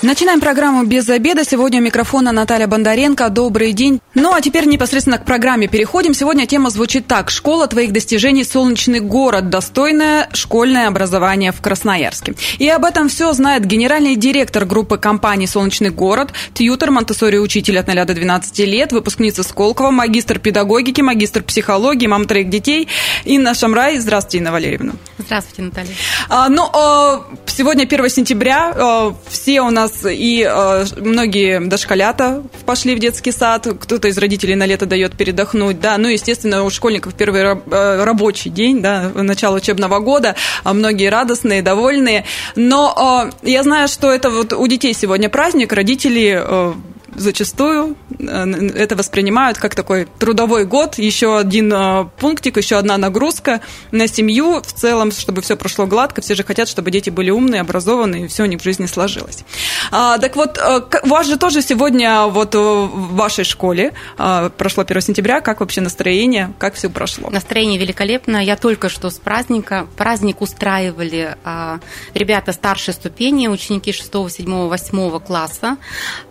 Начинаем программу «Без обеда». Сегодня у микрофона Наталья Бондаренко. Добрый день. Ну, а теперь непосредственно к программе переходим. Сегодня тема звучит так. «Школа твоих достижений. Солнечный город. Достойное школьное образование в Красноярске». И об этом все знает генеральный директор группы компании «Солнечный город», тьютер, монтессори учитель от 0 до 12 лет, выпускница Сколково, магистр педагогики, магистр психологии, мам троих детей Инна Шамрай. Здравствуйте, Инна Валерьевна. Здравствуйте, Наталья. А, ну, а, сегодня 1 сентября. А, все у нас нас и э, многие дошколята пошли в детский сад, кто-то из родителей на лето дает передохнуть, да, ну, естественно, у школьников первый э, рабочий день, да, начало учебного года, а многие радостные, довольные, но э, я знаю, что это вот у детей сегодня праздник, родители э, зачастую э, это воспринимают как такой трудовой год, еще один э, пунктик, еще одна нагрузка на семью в целом, чтобы все прошло гладко. Все же хотят, чтобы дети были умные, образованные, и все у них в жизни сложилось. А, так вот, э, у вас же тоже сегодня вот в вашей школе прошло 1 сентября. Как вообще настроение? Как все прошло? Настроение великолепно. Я только что с праздника. Праздник устраивали а, ребята старшей ступени, ученики 6, 7, 8 класса.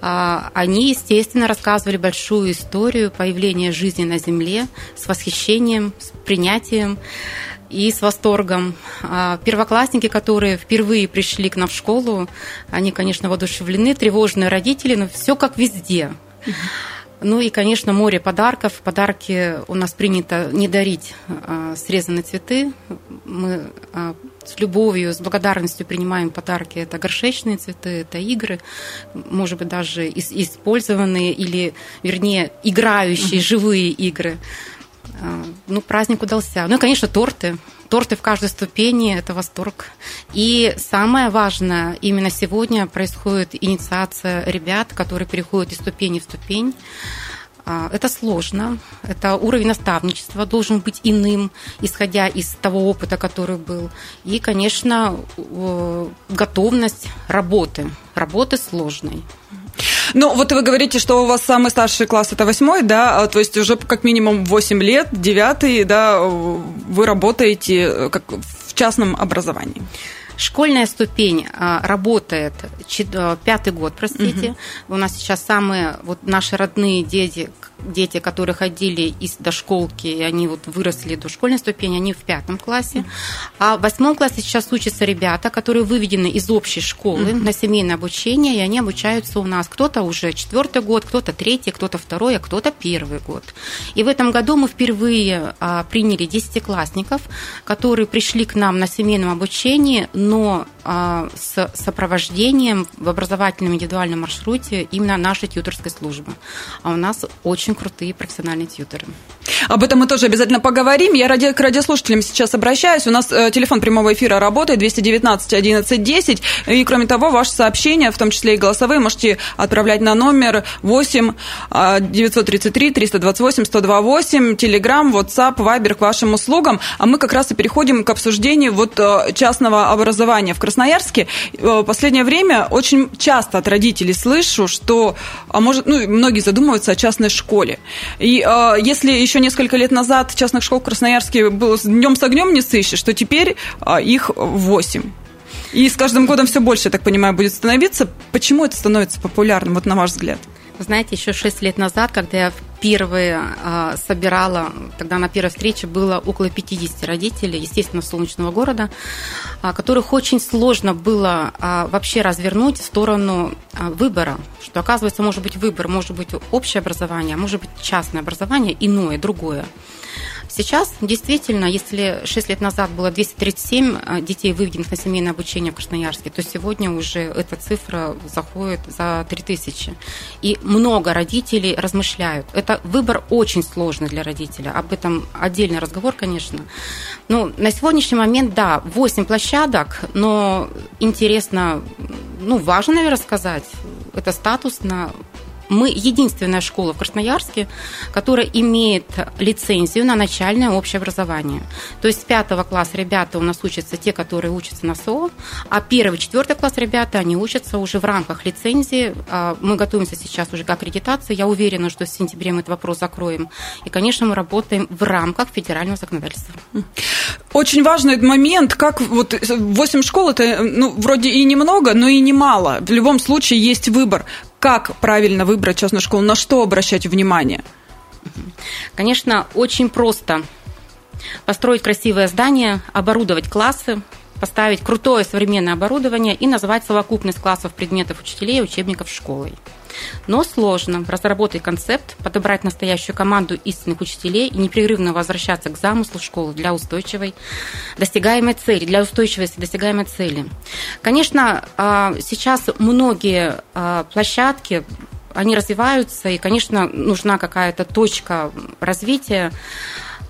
А, они они, естественно, рассказывали большую историю появления жизни на Земле с восхищением, с принятием и с восторгом. А первоклассники, которые впервые пришли к нам в школу, они, конечно, воодушевлены, тревожные родители, но все как везде. Ну и, конечно, море подарков. Подарки у нас принято не дарить а, срезанные цветы. Мы а, с любовью, с благодарностью принимаем подарки. Это горшечные цветы, это игры, может быть, даже использованные или, вернее, играющие, живые игры. А, ну, праздник удался. Ну и, конечно, торты. Торты в каждой ступени – это восторг. И самое важное, именно сегодня происходит инициация ребят, которые переходят из ступени в ступень. А, это сложно, это уровень наставничества должен быть иным, исходя из того опыта, который был. И, конечно, готовность работы, работы сложной. Ну, вот вы говорите, что у вас самый старший класс это восьмой, да, а, то есть уже как минимум 8 лет, девятый, да, вы работаете э, как в частном образовании. Школьная ступень а, работает э, пятый год, простите. Угу. У нас сейчас самые вот наши родные дети, дети, которые ходили из дошколки, и они вот выросли до школьной ступени, они в пятом классе. А в восьмом классе сейчас учатся ребята, которые выведены из общей школы на семейное обучение, и они обучаются у нас. Кто-то уже четвертый год, кто-то третий, кто-то второй, а кто-то первый год. И в этом году мы впервые а, приняли десятиклассников, которые пришли к нам на семейном обучении, но с сопровождением в образовательном индивидуальном маршруте именно нашей тьюторской службы. А у нас очень крутые профессиональные тьютеры. Об этом мы тоже обязательно поговорим. Я ради, к радиослушателям сейчас обращаюсь. У нас э, телефон прямого эфира работает 219 11 10. И, кроме того, ваши сообщения, в том числе и голосовые, можете отправлять на номер 8 933 328 128, Телеграм, WhatsApp, Viber к вашим услугам. А мы как раз и переходим к обсуждению вот э, частного образования в Красноярске Красноярске в э, последнее время очень часто от родителей слышу, что, а может, ну, многие задумываются о частной школе. И э, если еще несколько лет назад частных школ в Красноярске было днем с огнем не сыщешь, то теперь э, их восемь. И с каждым годом все больше, я так понимаю, будет становиться. Почему это становится популярным, вот на ваш взгляд? Знаете, еще шесть лет назад, когда я впервые э, собирала, тогда на первой встрече было около 50 родителей, естественно, солнечного города, э, которых очень сложно было э, вообще развернуть в сторону выбора, что оказывается может быть выбор, может быть общее образование, а может быть частное образование, иное, другое. Сейчас действительно, если 6 лет назад было 237 э, детей, выведенных на семейное обучение в Красноярске, то сегодня уже эта цифра заходит за 3000. И много родителей размышляют. Это выбор очень сложный для родителя. Об этом отдельный разговор, конечно. Ну, на сегодняшний момент, да, 8 площадок, но интересно, ну, важно, наверное, сказать, это статусно Мы единственная школа в Красноярске, которая имеет лицензию на начальное общее образование. То есть с пятого класса ребята у нас учатся те, которые учатся на СО, а первый, четвертый класс ребята, они учатся уже в рамках лицензии. А, мы готовимся сейчас уже к аккредитации. Я уверена, что в сентябре мы этот вопрос закроем. И, конечно, мы работаем в рамках федерального законодательства. Очень важный момент, как вот 8 школ, это ну, вроде и немного, но и немало. В любом случае есть выбор. Как правильно выбрать частную школу, на что обращать внимание? Конечно, очень просто построить красивое здание, оборудовать классы, поставить крутое современное оборудование и назвать совокупность классов, предметов, учителей и учебников школой. Но сложно разработать концепт, подобрать настоящую команду истинных учителей и непрерывно возвращаться к замыслу школы для устойчивой достигаемой цели, для устойчивости достигаемой цели. Конечно, а, сейчас многие а, площадки они развиваются, и, конечно, нужна какая-то точка развития.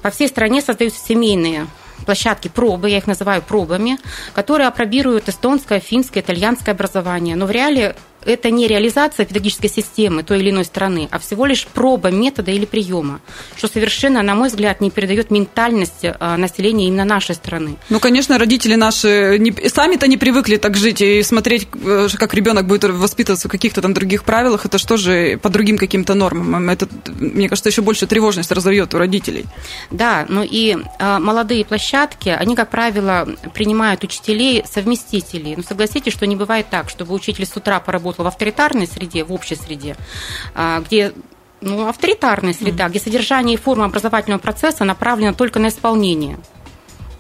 По всей стране создаются семейные площадки пробы, я их называю пробами, которые апробируют эстонское, финское, итальянское образование. Но в реале это не реализация педагогической системы той или иной страны, а всего лишь проба метода или приема, что совершенно, на мой взгляд, не передает ментальность а, населения именно нашей страны. Ну, конечно, родители наши не, сами-то не привыкли так жить и смотреть, э, как ребенок будет воспитываться в каких-то там других правилах, это что же по другим каким-то нормам? Это, мне кажется, еще больше тревожность разовьет у родителей. Да, ну и а, молодые площадки, они, как правило, принимают учителей совместителей. Но ну, согласитесь, что не бывает так, чтобы учитель с утра поработал в авторитарной среде, в общей среде, а, где ну, авторитарная среда, mm-hmm. где содержание и форма образовательного процесса направлена только на исполнение.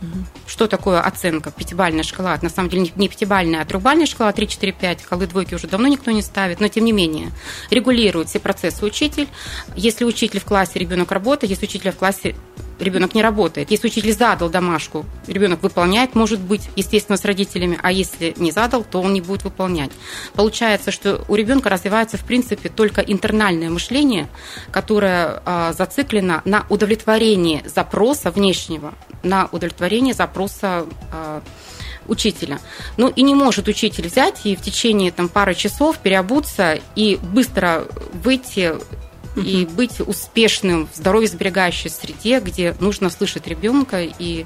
Mm-hmm. Что такое оценка? Пятибальная шкала. На самом деле не пятибальная, а трехбальная шкала 3, 4, 5. Колы двойки уже давно никто не ставит, но тем не менее регулирует все процессы учитель. Если учитель в классе, ребенок работает, если учитель в классе ребенок не работает. Если учитель задал домашку, ребенок выполняет, может быть, естественно, с родителями, а если не задал, то он не будет выполнять. Получается, что у ребенка развивается, в принципе, только интернальное мышление, которое а, зациклено на удовлетворении запроса внешнего, на удовлетворение запроса а, учителя. Ну и не может учитель взять и в течение там, пары часов переобуться и быстро выйти и быть успешным в здоровье сберегающей среде, где нужно слышать ребенка и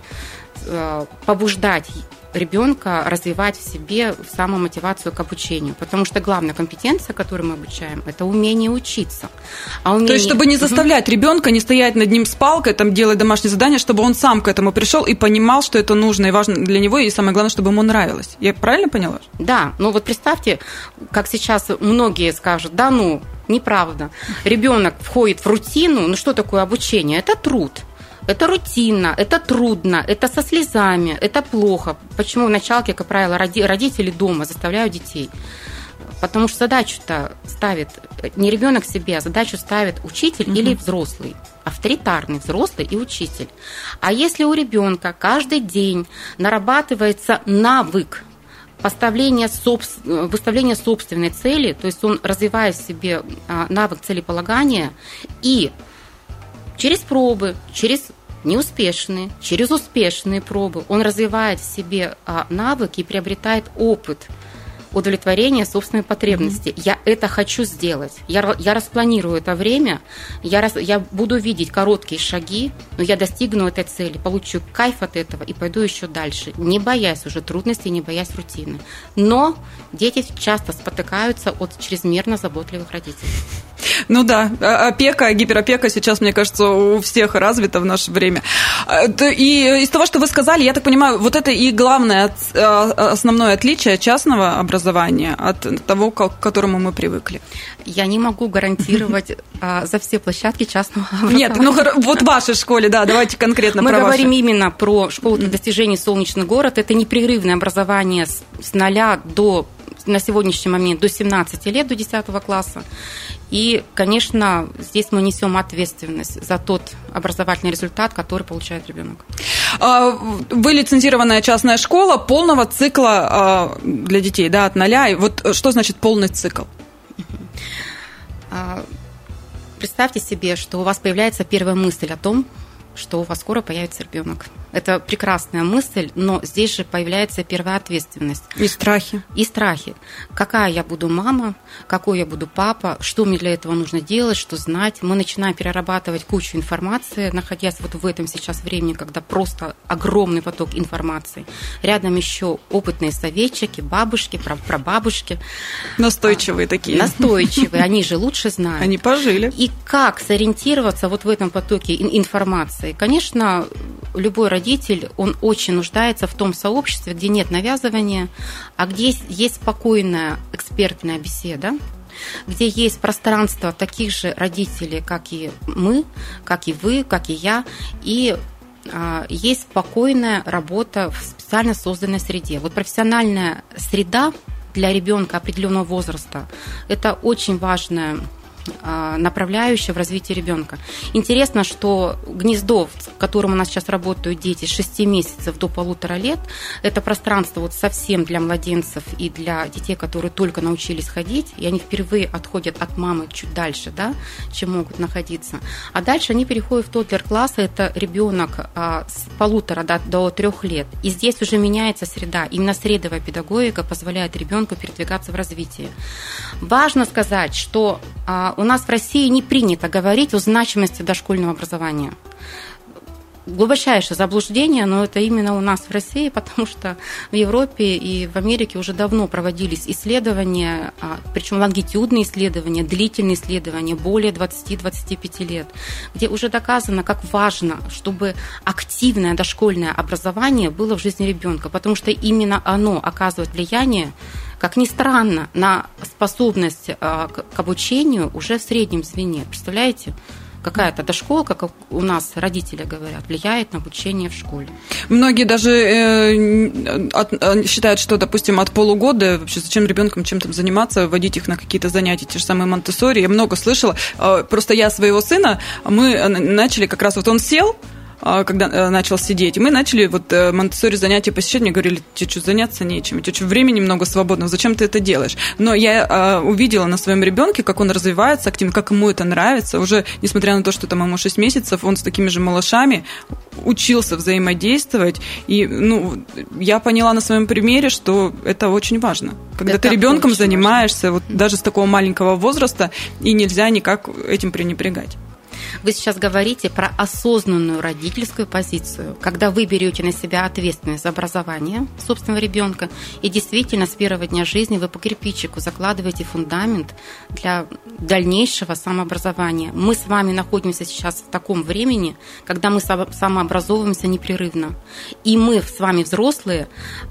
э, побуждать ребенка развивать в себе самомотивацию к обучению. Потому что главная компетенция, которую мы обучаем, это умение учиться. А умение... То есть, чтобы не заставлять ребенка, не стоять над ним с палкой, там, делать домашнее задание, чтобы он сам к этому пришел и понимал, что это нужно и важно для него, и самое главное, чтобы ему нравилось. Я правильно поняла? Да, ну вот представьте, как сейчас многие скажут, да ну, неправда. Ребенок входит в рутину, ну что такое обучение? Это труд. Это рутинно, это трудно, это со слезами, это плохо. Почему в началке, как правило, родители дома заставляют детей? Потому что задачу-то ставит не ребенок себе, а задачу ставит учитель угу. или взрослый авторитарный взрослый и учитель. А если у ребенка каждый день нарабатывается навык поставление собствен... выставление собственной цели, то есть он развивает в себе а, навык целеполагания и через пробы, через неуспешные, через успешные пробы он развивает в себе а, навыки и приобретает опыт – удовлетворения собственной потребности. Mm-hmm. Я это хочу сделать. Я, я распланирую это время, я, рас, я буду видеть короткие шаги, но я достигну этой цели, получу кайф от этого и пойду еще дальше, не боясь уже трудностей, не боясь рутины. Но дети часто спотыкаются от чрезмерно заботливых родителей. Ну да, а, опека, гиперопека сейчас, мне кажется, у всех развита в наше время. А, и из того, что вы сказали, я так понимаю, вот это и главное, а, основное отличие частного образования от того, к которому мы привыкли. Я не могу гарантировать за все площадки частного образования. Нет, ну вот в вашей школе, да, давайте конкретно мы про Мы говорим именно про школу для достижений «Солнечный город». Это непрерывное образование с, с нуля до на сегодняшний момент до 17 лет, до 10 класса. И, конечно, здесь мы несем ответственность за тот образовательный результат, который получает ребенок. А, вы лицензированная частная школа полного цикла а, для детей, да, от нуля. И вот что значит полный цикл? А, представьте себе, что у вас появляется первая мысль о том, что у вас скоро появится ребенок. Это прекрасная мысль, но здесь же появляется первая ответственность. И страхи. И страхи. Какая я буду мама, какой я буду папа, что мне для этого нужно делать, что знать. Мы начинаем перерабатывать кучу информации, находясь вот в этом сейчас времени, когда просто огромный поток информации. Рядом еще опытные советчики, бабушки, прабабушки. Настойчивые такие. Настойчивые, они же лучше знают. Они пожили. И как сориентироваться вот в этом потоке информации? Конечно, любой родитель, он очень нуждается в том сообществе, где нет навязывания, а где есть спокойная экспертная беседа, где есть пространство таких же родителей, как и мы, как и вы, как и я, и а, есть спокойная работа в специально созданной среде. Вот профессиональная среда для ребенка определенного возраста – это очень важная направляющая в развитии ребенка. Интересно, что гнездо, в котором у нас сейчас работают дети с 6 месяцев до полутора лет, это пространство вот совсем для младенцев и для детей, которые только научились ходить, и они впервые отходят от мамы чуть дальше, да, чем могут находиться. А дальше они переходят в тодлер класс, это ребенок а, с полутора до, до трех лет. И здесь уже меняется среда. Именно средовая педагогика позволяет ребенку передвигаться в развитии. Важно сказать, что а, у нас в России не принято говорить о значимости дошкольного образования. Глубочайшее заблуждение, но это именно у нас в России, потому что в Европе и в Америке уже давно проводились исследования, а, причем лонгитюдные исследования, длительные исследования, более 20-25 лет, где уже доказано, как важно, чтобы активное дошкольное образование было в жизни ребенка, потому что именно оно оказывает влияние как ни странно, на способность а, к обучению уже в среднем звене. Представляете? какая-то дошколка, как у нас родители говорят, влияет на обучение в школе. Многие даже э, от, э, считают, что, допустим, от полугода вообще зачем ребенком чем-то заниматься, вводить их на какие-то занятия, те же самые монте Я много слышала. Э, просто я своего сына, мы начали как раз, вот он сел, а, когда э, начал сидеть. И мы начали вот э, монтессори занятия посещать. Мне говорили, тебе что, заняться нечем, у тебя что, времени много свободного, зачем ты это делаешь? Но я а, увидела на своем ребенке, как он развивается активно, как ему это нравится. Уже, несмотря на то, что там ему 6 месяцев, он с такими же малышами учился взаимодействовать. И, ну, я поняла на своем примере, что это очень важно. Когда это ты ребенком занимаешься, вот даже с такого маленького возраста, и нельзя никак этим пренебрегать. Вы сейчас говорите про осознанную родительскую позицию, когда вы берете на себя ответственность за образование собственного ребенка, и действительно с первого дня жизни вы по кирпичику закладываете фундамент для дальнейшего самообразования. Мы с вами находимся сейчас в таком времени, когда мы самообразовываемся непрерывно. И мы с вами, взрослые,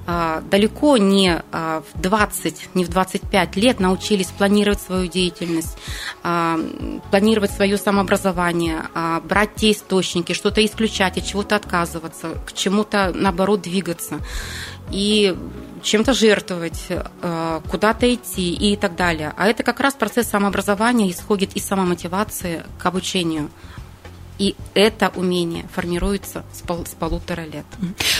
а, далеко не а, в 20, не в 25 лет научились планировать свою деятельность, а, планировать свое самообразование, образования, а, брать те источники, что-то исключать, от чего-то отказываться, к чему-то, наоборот, двигаться. И чем-то жертвовать, а, куда-то идти и так далее. А это как раз процесс самообразования исходит из самомотивации к обучению и это умение формируется с, пол, с полутора лет.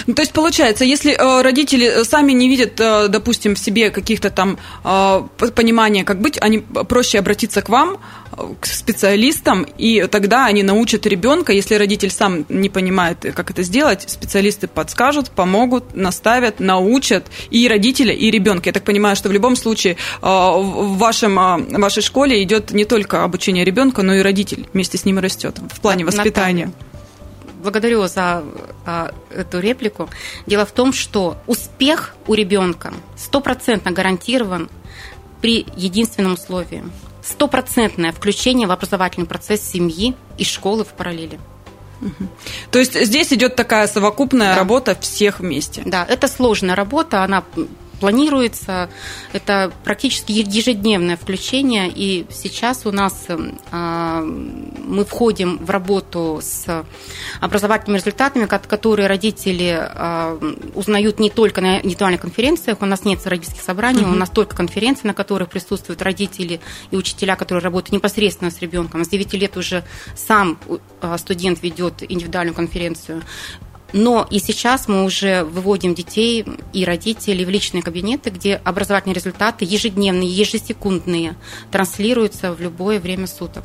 Ну, то есть получается, если э, родители сами не видят, э, допустим, в себе каких-то там э, понимания, как быть, они проще обратиться к вам, к специалистам, и тогда они научат ребенка, если родитель сам не понимает, как это сделать, специалисты подскажут, помогут, наставят, научат и родителя, и ребенка. Я так понимаю, что в любом случае в вашем, в вашей школе идет не только обучение ребенка, но и родитель вместе с ним растет в плане воспитания. Наталья благодарю за а, эту реплику. Дело в том, что успех у ребенка стопроцентно гарантирован при единственном условии. Стопроцентное включение в образовательный процесс семьи и школы в параллели. То есть здесь идет такая совокупная да. работа всех вместе. Да, это сложная работа, она планируется. Это практически ежедневное включение. И сейчас у нас а, мы входим в работу с образовательными результатами, которые родители а, узнают не только на индивидуальных конференциях. У нас нет родительских собраний, угу. у нас только конференции, на которых присутствуют родители и учителя, которые работают непосредственно с ребенком. С 9 лет уже сам а, студент ведет индивидуальную конференцию. Но и сейчас мы уже выводим детей и родителей в личные кабинеты, где образовательные результаты ежедневные, ежесекундные транслируются в любое время суток.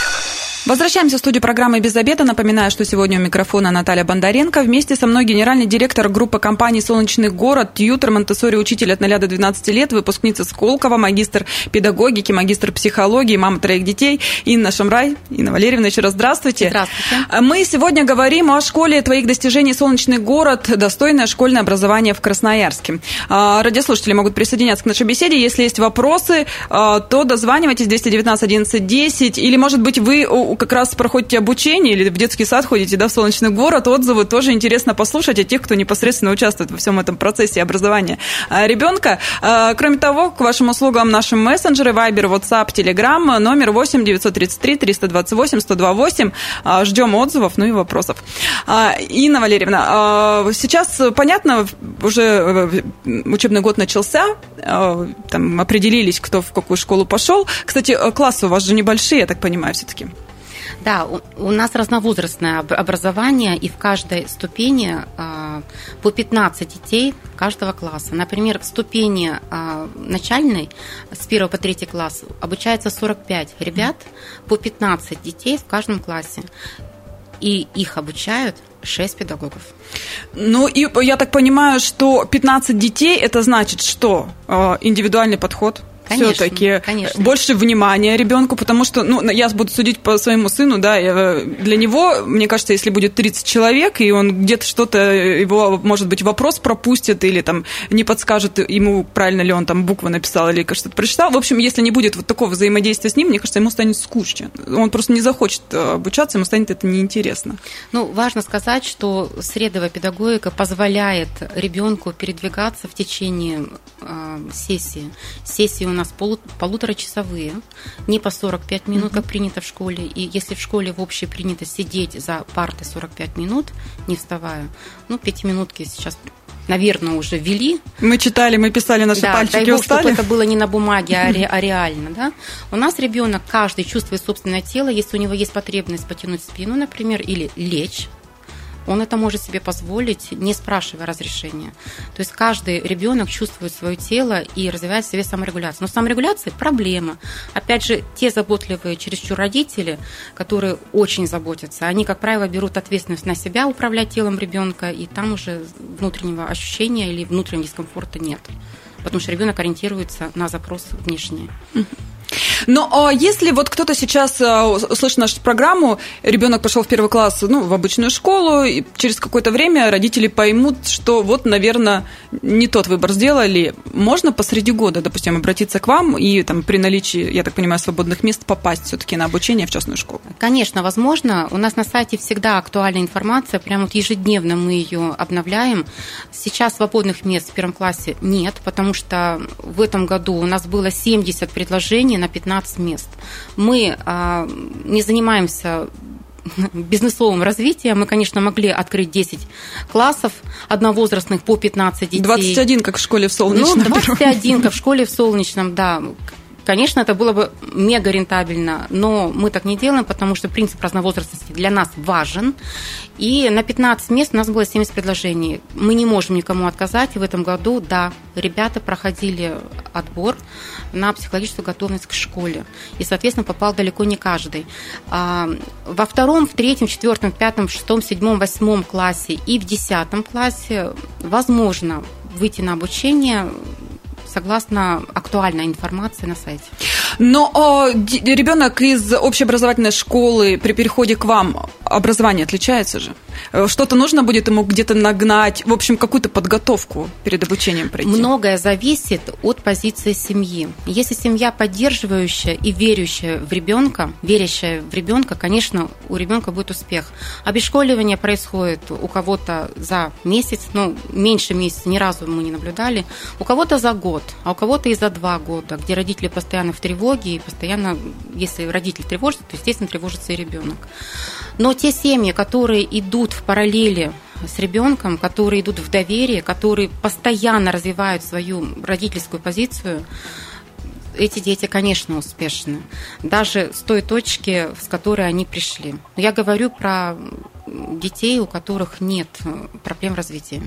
Возвращаемся в студию программы «Без обеда». Напоминаю, что сегодня у микрофона Наталья Бондаренко. Вместе со мной генеральный директор группы компании «Солнечный город», тьютер, монтессори, учитель от 0 до 12 лет, выпускница Сколково, магистр педагогики, магистр психологии, мама троих детей Инна Шамрай. Инна Валерьевна, еще раз здравствуйте. Здравствуйте. Мы сегодня говорим о школе твоих достижений «Солнечный город», достойное школьное образование в Красноярске. А, радиослушатели могут присоединяться к нашей беседе. Если есть вопросы, а, то дозванивайтесь 219 11 10 или, может быть, вы как раз проходите обучение или в детский сад ходите, да, в Солнечный город, отзывы тоже интересно послушать о тех, кто непосредственно участвует во всем этом процессе образования а, ребенка. А, кроме того, к вашим услугам наши мессенджеры, Viber, WhatsApp, Telegram, номер 8 933 328 128. Ждем отзывов, ну и вопросов. А, Инна Валерьевна, сейчас понятно, уже э, учебный год начался, там определились, кто в какую школу пошел. Кстати, э, классы у вас же небольшие, я так понимаю, все-таки. Да, у, у нас разновозрастное образование, и в каждой ступени а, по 15 детей каждого класса. Например, в ступени а, начальной с 1 по 3 класс обучается 45 ребят, по 15 детей в каждом классе. И их обучают 6 педагогов. Ну, и я так понимаю, что 15 детей, это значит, что а, индивидуальный подход – все-таки больше внимания ребенку, потому что, ну, я буду судить по своему сыну, да, э, для него, мне кажется, если будет 30 человек, и он где-то что-то, его, может быть, вопрос пропустит или там не подскажет ему, правильно ли он там буквы написал или что-то прочитал. В общем, если не будет вот такого взаимодействия с ним, мне кажется, ему станет скучно. Он просто не захочет э, обучаться, ему станет это неинтересно. Ну, важно сказать, что средовая педагогика позволяет ребенку передвигаться в течение э, сессии. Сессии у нас нас полу, полуторачасовые, не по 45 минут, как принято в школе. И если в школе в общей принято сидеть за партой 45 минут, не вставая, ну, пятиминутки сейчас наверное, уже ввели. Мы читали, мы писали наши да, пальчики, дай бог, устали. чтобы это было не на бумаге, а, ре, а реально. Да? У нас ребенок каждый чувствует собственное тело, если у него есть потребность потянуть спину, например, или лечь, он это может себе позволить, не спрашивая разрешения. То есть каждый ребенок чувствует свое тело и развивает в себе саморегуляцию. Но саморегуляция – проблема. Опять же, те заботливые чересчур родители, которые очень заботятся, они, как правило, берут ответственность на себя управлять телом ребенка, и там уже внутреннего ощущения или внутреннего дискомфорта нет. Потому что ребенок ориентируется на запрос внешний. Но а если вот кто-то сейчас а, услышит нашу программу, ребенок пошел в первый класс, ну, в обычную школу, и через какое-то время родители поймут, что вот, наверное, не тот выбор сделали, можно посреди года, допустим, обратиться к вам и там при наличии, я так понимаю, свободных мест попасть все-таки на обучение в частную школу? Конечно, возможно. У нас на сайте всегда актуальная информация, прямо вот ежедневно мы ее обновляем. Сейчас свободных мест в первом классе нет, потому что в этом году у нас было 70 предложений на 15 мест. Мы а, не занимаемся бизнесовым развитием. Мы, конечно, могли открыть 10 классов одновозрастных по 15 детей. 21, как в школе в Солнечном. Ну, 21, как в школе в Солнечном, да. Конечно, это было бы мега рентабельно, но мы так не делаем, потому что принцип разновозрастности для нас важен. И на 15 мест у нас было 70 предложений. Мы не можем никому отказать. И в этом году, да, ребята проходили отбор на психологическую готовность к школе. И, соответственно, попал далеко не каждый. А, во втором, в третьем, четвертом, пятом, шестом, седьмом, восьмом классе и в десятом классе возможно выйти на обучение согласно актуальной информации на сайте. Но э, ребенок из общеобразовательной школы при переходе к вам образование отличается же? Э, что-то нужно будет ему где-то нагнать, в общем, какую-то подготовку перед обучением пройти? Многое зависит от позиции семьи. Если семья поддерживающая и верящая в ребенка, верящая в ребенка, конечно, у ребенка будет успех. Обешколивание происходит у кого-то за месяц, ну, меньше месяца, ни разу мы не наблюдали, у кого-то за год, а у кого-то и за два года, где родители постоянно в тревоге, и постоянно, если родитель тревожится, то, естественно, тревожится и ребенок. Но те семьи, которые идут в параллели с ребенком, которые идут в доверие, которые постоянно развивают свою родительскую позицию, эти дети, конечно, успешны. Даже с той точки, с которой они пришли. Я говорю про детей, у которых нет проблем развития.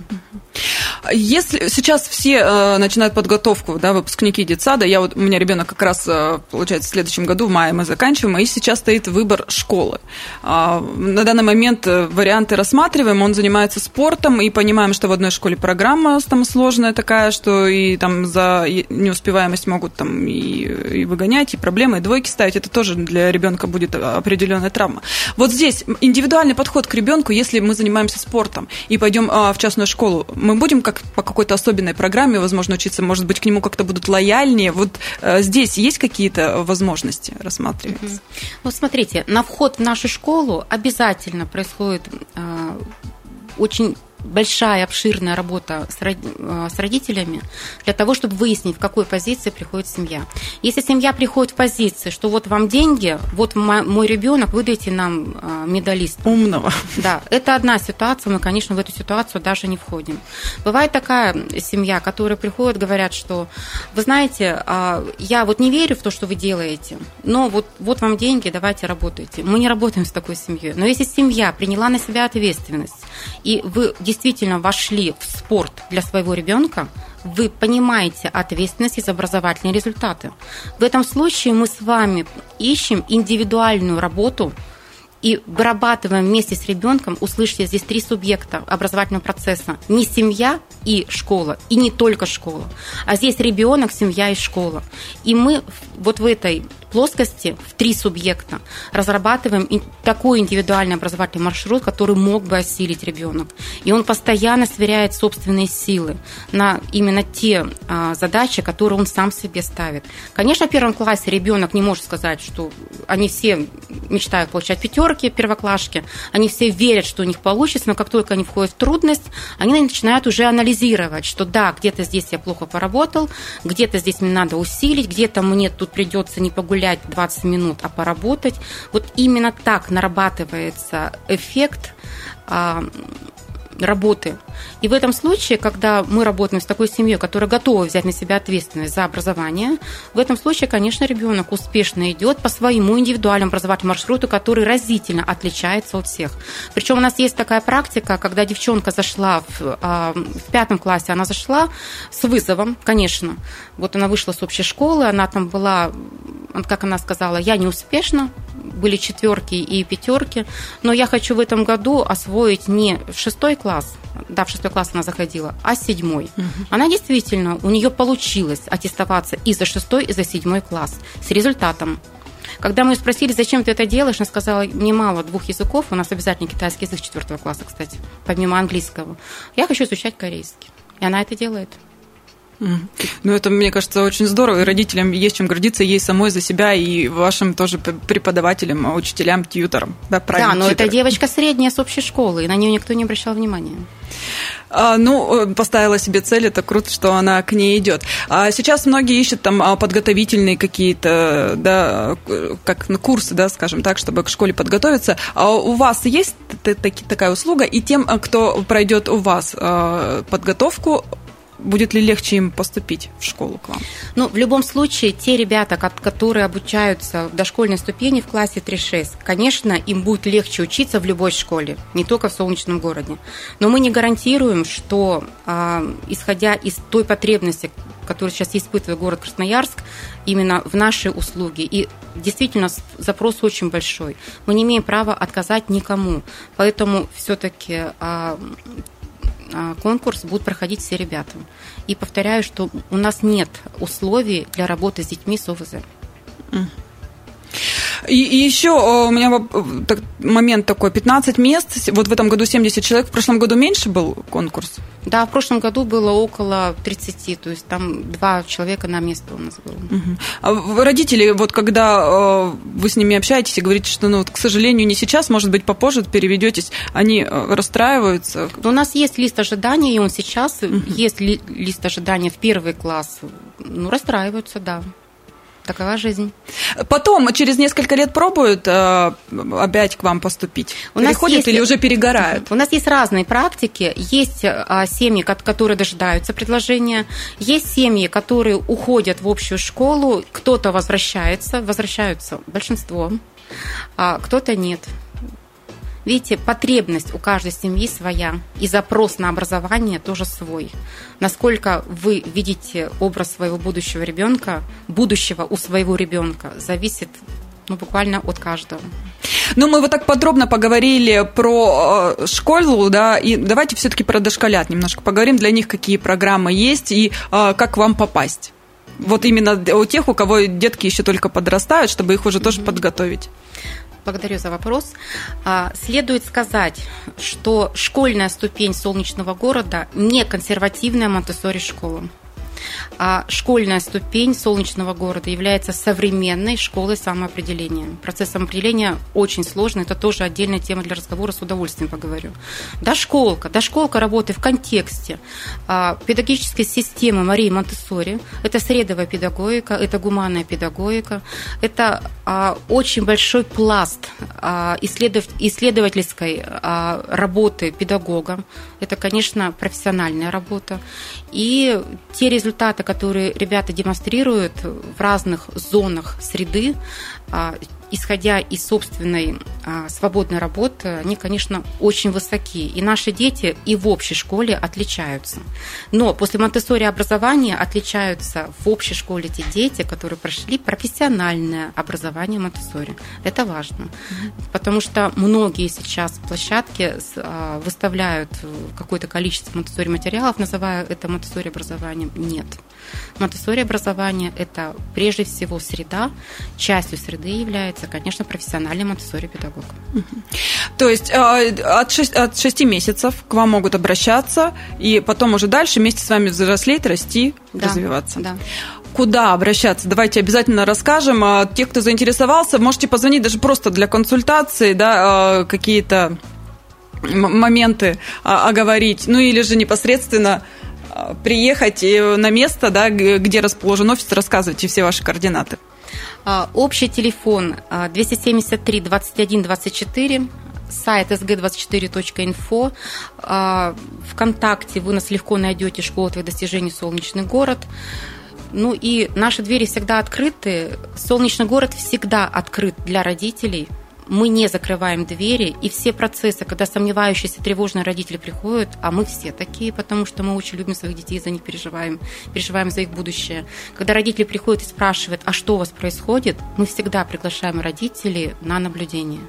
Если сейчас все э, начинают подготовку, да, выпускники детсада, я вот, у меня ребенок как раз, э, получается, в следующем году, в мае мы заканчиваем, и сейчас стоит выбор школы. Э, на данный момент э, варианты рассматриваем, он занимается спортом, и понимаем, что в одной школе программа там сложная такая, что и там за неуспеваемость могут там и, и выгонять, и проблемы, и двойки ставить, это тоже для ребенка будет определенная травма. Вот здесь индивидуальный подход ребенку, если мы занимаемся спортом и пойдем э, в частную школу, мы будем как по какой-то особенной программе, возможно, учиться, может быть, к нему как-то будут лояльнее. Вот э, здесь есть какие-то возможности рассматриваться? Вот смотрите, на вход в нашу школу обязательно происходит э, очень большая, обширная работа э, с родителями для того, чтобы выяснить, в какой позиции приходит семья. Если семья приходит в позиции, что вот вам деньги, вот мой ребенок, выдайте нам э, медалист. Умного. Да, это одна ситуация, мы, конечно, в эту ситуацию даже не входим. Бывает такая семья, которая приходит, говорят, что, вы знаете, а, я вот не верю в то, что вы делаете, но вот, вот вам деньги, давайте работайте. Мы не работаем с такой семьей. Но если семья приняла на себя ответственность, и вы действительно вошли в спорт для своего ребенка, вы понимаете ответственность за образовательные результаты. В этом случае мы с вами ищем индивидуальную работу и вырабатываем вместе с ребенком, услышите, здесь три субъекта образовательного процесса. Не семья и школа, и не только школа, а здесь ребенок, семья и школа. И мы вот в этой плоскости в три субъекта разрабатываем такой индивидуальный образовательный маршрут, который мог бы осилить ребенок. И он постоянно сверяет собственные силы на именно те а, задачи, которые он сам себе ставит. Конечно, в первом классе ребенок не может сказать, что они все мечтают получать пятерки, первоклашки, они все верят, что у них получится, но как только они входят в трудность, они начинают уже анализировать, что да, где-то здесь я плохо поработал, где-то здесь мне надо усилить, где-то мне тут придется не погулять погулять 20 минут, а поработать. Вот именно так нарабатывается эффект а, работы. И в этом случае, когда мы работаем с такой семьей, которая готова взять на себя ответственность за образование, в этом случае, конечно, ребенок успешно идет по своему индивидуальному образовательному маршруту, который разительно отличается от всех. Причем у нас есть такая практика, когда девчонка зашла в, а, в пятом классе, она зашла с вызовом, конечно. Вот она вышла с общей школы, она там была, как она сказала, я не успешна, были четверки и пятерки, но я хочу в этом году освоить не шестой класс, да, в шестой класс она заходила, а седьмой. Угу. Она действительно, у нее получилось аттестоваться и за шестой, и за седьмой класс с результатом. Когда мы ее спросили, зачем ты это делаешь, она сказала, мне мало двух языков, у нас обязательно китайский язык четвертого класса, кстати, помимо английского. Я хочу изучать корейский. И она это делает. Ну, это, мне кажется, очень здорово. И родителям есть чем гордиться, ей самой за себя, и вашим тоже преподавателям, учителям, тьюторам. Да, да но это девочка средняя с общей школы, и на нее никто не обращал внимания. А, ну, э, поставила себе цель, это круто, что она к ней идет. А сейчас многие ищут там а, подготовительные какие-то, да, как ну, курсы, да, скажем так, чтобы к школе подготовиться. А у вас есть такая услуга, и тем, кто пройдет у вас подготовку, будет ли легче им поступить в школу к вам? Ну, в любом случае, те ребята, которые обучаются в дошкольной ступени в классе 3-6, конечно, им будет легче учиться в любой школе, не только в солнечном городе. Но мы не гарантируем, что, а, исходя из той потребности, которую сейчас испытывает город Красноярск, именно в нашей услуге. И действительно запрос очень большой. Мы не имеем права отказать никому. Поэтому все-таки а, а, конкурс будут проходить все ребята. И повторяю, что у нас нет условий для работы с детьми с ОВЗ. И, и еще у меня момент такой, 15 мест, вот в этом году 70 человек, в прошлом году меньше был конкурс? Да, в прошлом году было около 30, то есть там два человека на место у нас было. Угу. А родители, вот когда э, вы с ними общаетесь и говорите, что, ну, вот, к сожалению, не сейчас, может быть, попозже переведетесь, они э, расстраиваются? У нас есть лист ожидания, и он сейчас угу. есть ли, лист ожидания в первый класс. Ну, расстраиваются, да. Такова жизнь. Потом, через несколько лет пробуют э, опять к вам поступить? У Переходят нас есть, или уже перегорают? У нас есть разные практики. Есть э, семьи, которые дожидаются предложения. Есть семьи, которые уходят в общую школу. Кто-то возвращается, возвращаются большинство, а кто-то нет. Видите, потребность у каждой семьи своя, и запрос на образование тоже свой. Насколько вы видите образ своего будущего ребенка, будущего у своего ребенка, зависит ну, буквально от каждого. Ну, мы вот так подробно поговорили про э, школу, да, и давайте все-таки про дошколят немножко поговорим. Для них какие программы есть и э, как вам попасть. Вот именно у тех, у кого детки еще только подрастают, чтобы их уже тоже подготовить. Благодарю за вопрос. А, следует сказать, что школьная ступень солнечного города не консервативная Монтессори школа а школьная ступень солнечного города является современной школой самоопределения. Процесс самоопределения очень сложный, это тоже отдельная тема для разговора, с удовольствием поговорю. Дошколка. Дошколка работает в контексте а, педагогической системы Марии Монтессори. Это средовая педагогика, это гуманная педагогика, это а, очень большой пласт а, исследовательской работы педагога. Это, конечно, профессиональная работа. И те результаты, которые ребята демонстрируют в разных зонах среды, а, исходя из собственной а, свободной работы, они, конечно, очень высоки. И наши дети и в общей школе отличаются. Но после Монтессори образования отличаются в общей школе те дети, которые прошли профессиональное образование Монтессори. Это важно. Потому что многие сейчас площадки а, выставляют какое-то количество Монтессори материалов, называя это Монтессори образованием. Нет. Монтессори образование – это прежде всего среда, частью среды является, конечно, профессиональный монтессори педагог. То есть э, от 6, от 6 месяцев к вам могут обращаться, и потом уже дальше вместе с вами взрослеть, расти, да, развиваться. Да куда обращаться? Давайте обязательно расскажем. А те, кто заинтересовался, можете позвонить даже просто для консультации, да, а, какие-то моменты а, оговорить, ну или же непосредственно приехать на место, да, где расположен офис, рассказывайте все ваши координаты. А, общий телефон 273 21 24 сайт sg24.info. А, Вконтакте вы нас легко найдете «Школа твоих достижений. Солнечный город». Ну и наши двери всегда открыты. Солнечный город всегда открыт для родителей – мы не закрываем двери, и все процессы, когда сомневающиеся, тревожные родители приходят, а мы все такие, потому что мы очень любим своих детей, за них переживаем, переживаем за их будущее. Когда родители приходят и спрашивают, а что у вас происходит, мы всегда приглашаем родителей на наблюдение.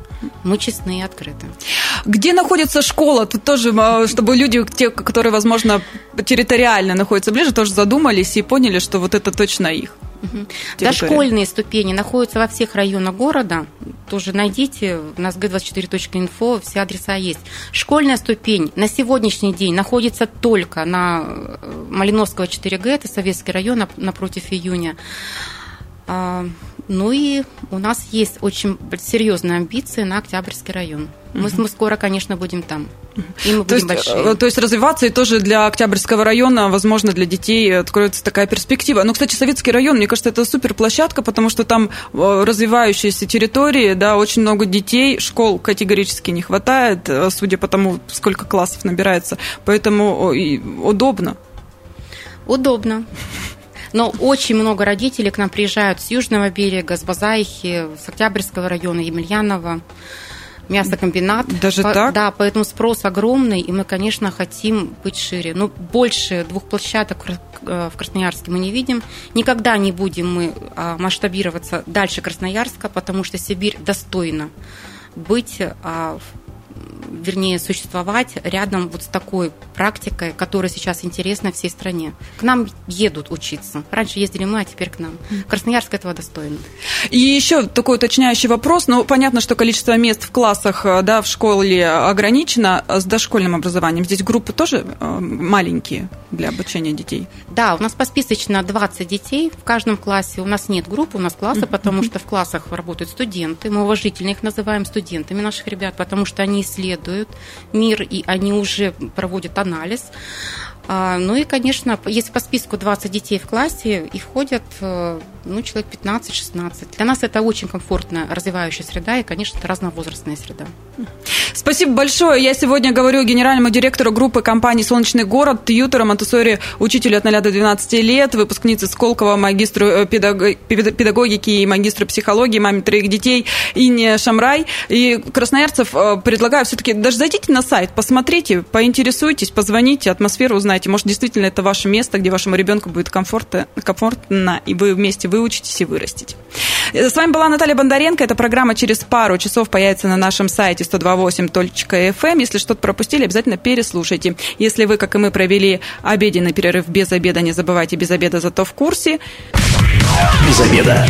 Мы честны и открыты. Где находится школа? Тут тоже, а, чтобы люди, те, которые, возможно, территориально находятся ближе, тоже задумались и поняли, что вот это точно их. Угу. Дошкольные ступени находятся во всех районах города. Тоже найдите, у нас g24.info, все адреса есть. Школьная ступень на сегодняшний день находится только на э, Малиновского 4Г, это Советский район напротив июня. Ну и у нас есть очень серьезные амбиции на Октябрьский район. Мы, мы скоро, конечно, будем там. И мы то, будем есть, большие. Э, то есть развиваться и тоже для Октябрьского района, возможно, для детей откроется такая перспектива. Но, кстати, Советский район, мне кажется, это супер площадка, потому что там э, развивающиеся территории, да, очень много детей, школ категорически не хватает, э, судя по тому, сколько классов набирается. Поэтому удобно. Удобно. Но очень много родителей к нам приезжают с Южного берега, с Базаихи, с Октябрьского района, Емельянова мясокомбинат. Даже По, так? Да, поэтому спрос огромный, и мы, конечно, хотим быть шире. Но больше двух площадок в Красноярске мы не видим. Никогда не будем мы а, масштабироваться дальше Красноярска, потому что Сибирь достойна быть а, вернее, существовать рядом вот с такой практикой, которая сейчас интересна всей стране. К нам едут учиться. Раньше ездили мы, а теперь к нам. Красноярск этого достойно. И еще такой уточняющий вопрос. Ну, понятно, что количество мест в классах, э, да, в школе ограничено с дошкольным образованием. Здесь группы тоже э, маленькие для обучения детей? Да, у нас посписочно 20 детей в каждом классе. У нас нет группы, у нас класса, потому что в классах работают студенты. Мы уважительно их называем студентами наших ребят, потому что они исследуют мир, и они уже проводят анализ. А, ну и, конечно, если по списку 20 детей в классе, и входят э, ну, человек 15-16. Для нас это очень комфортная, развивающая среда, и, конечно, это разновозрастная среда. Спасибо большое. Я сегодня говорю генеральному директору группы компании «Солнечный город» Тьютеру Монтессори, учителю от 0 до 12 лет, выпускнице Сколково, магистру э, педагогики и магистру психологии, маме троих детей Инне Шамрай. И красноярцев э, предлагаю все-таки даже зайдите на сайт, посмотрите, поинтересуйтесь, позвоните, атмосферу узнайте. Может, действительно это ваше место, где вашему ребенку будет комфортно, комфортно и вы вместе выучитесь и вырастите. Э, с вами была Наталья Бондаренко. Эта программа через пару часов появится на нашем сайте 128.fm. Эм. Если что-то пропустили, обязательно переслушайте. Если вы, как и мы, провели обеденный перерыв без обеда, не забывайте без обеда, зато в курсе. Без обеда.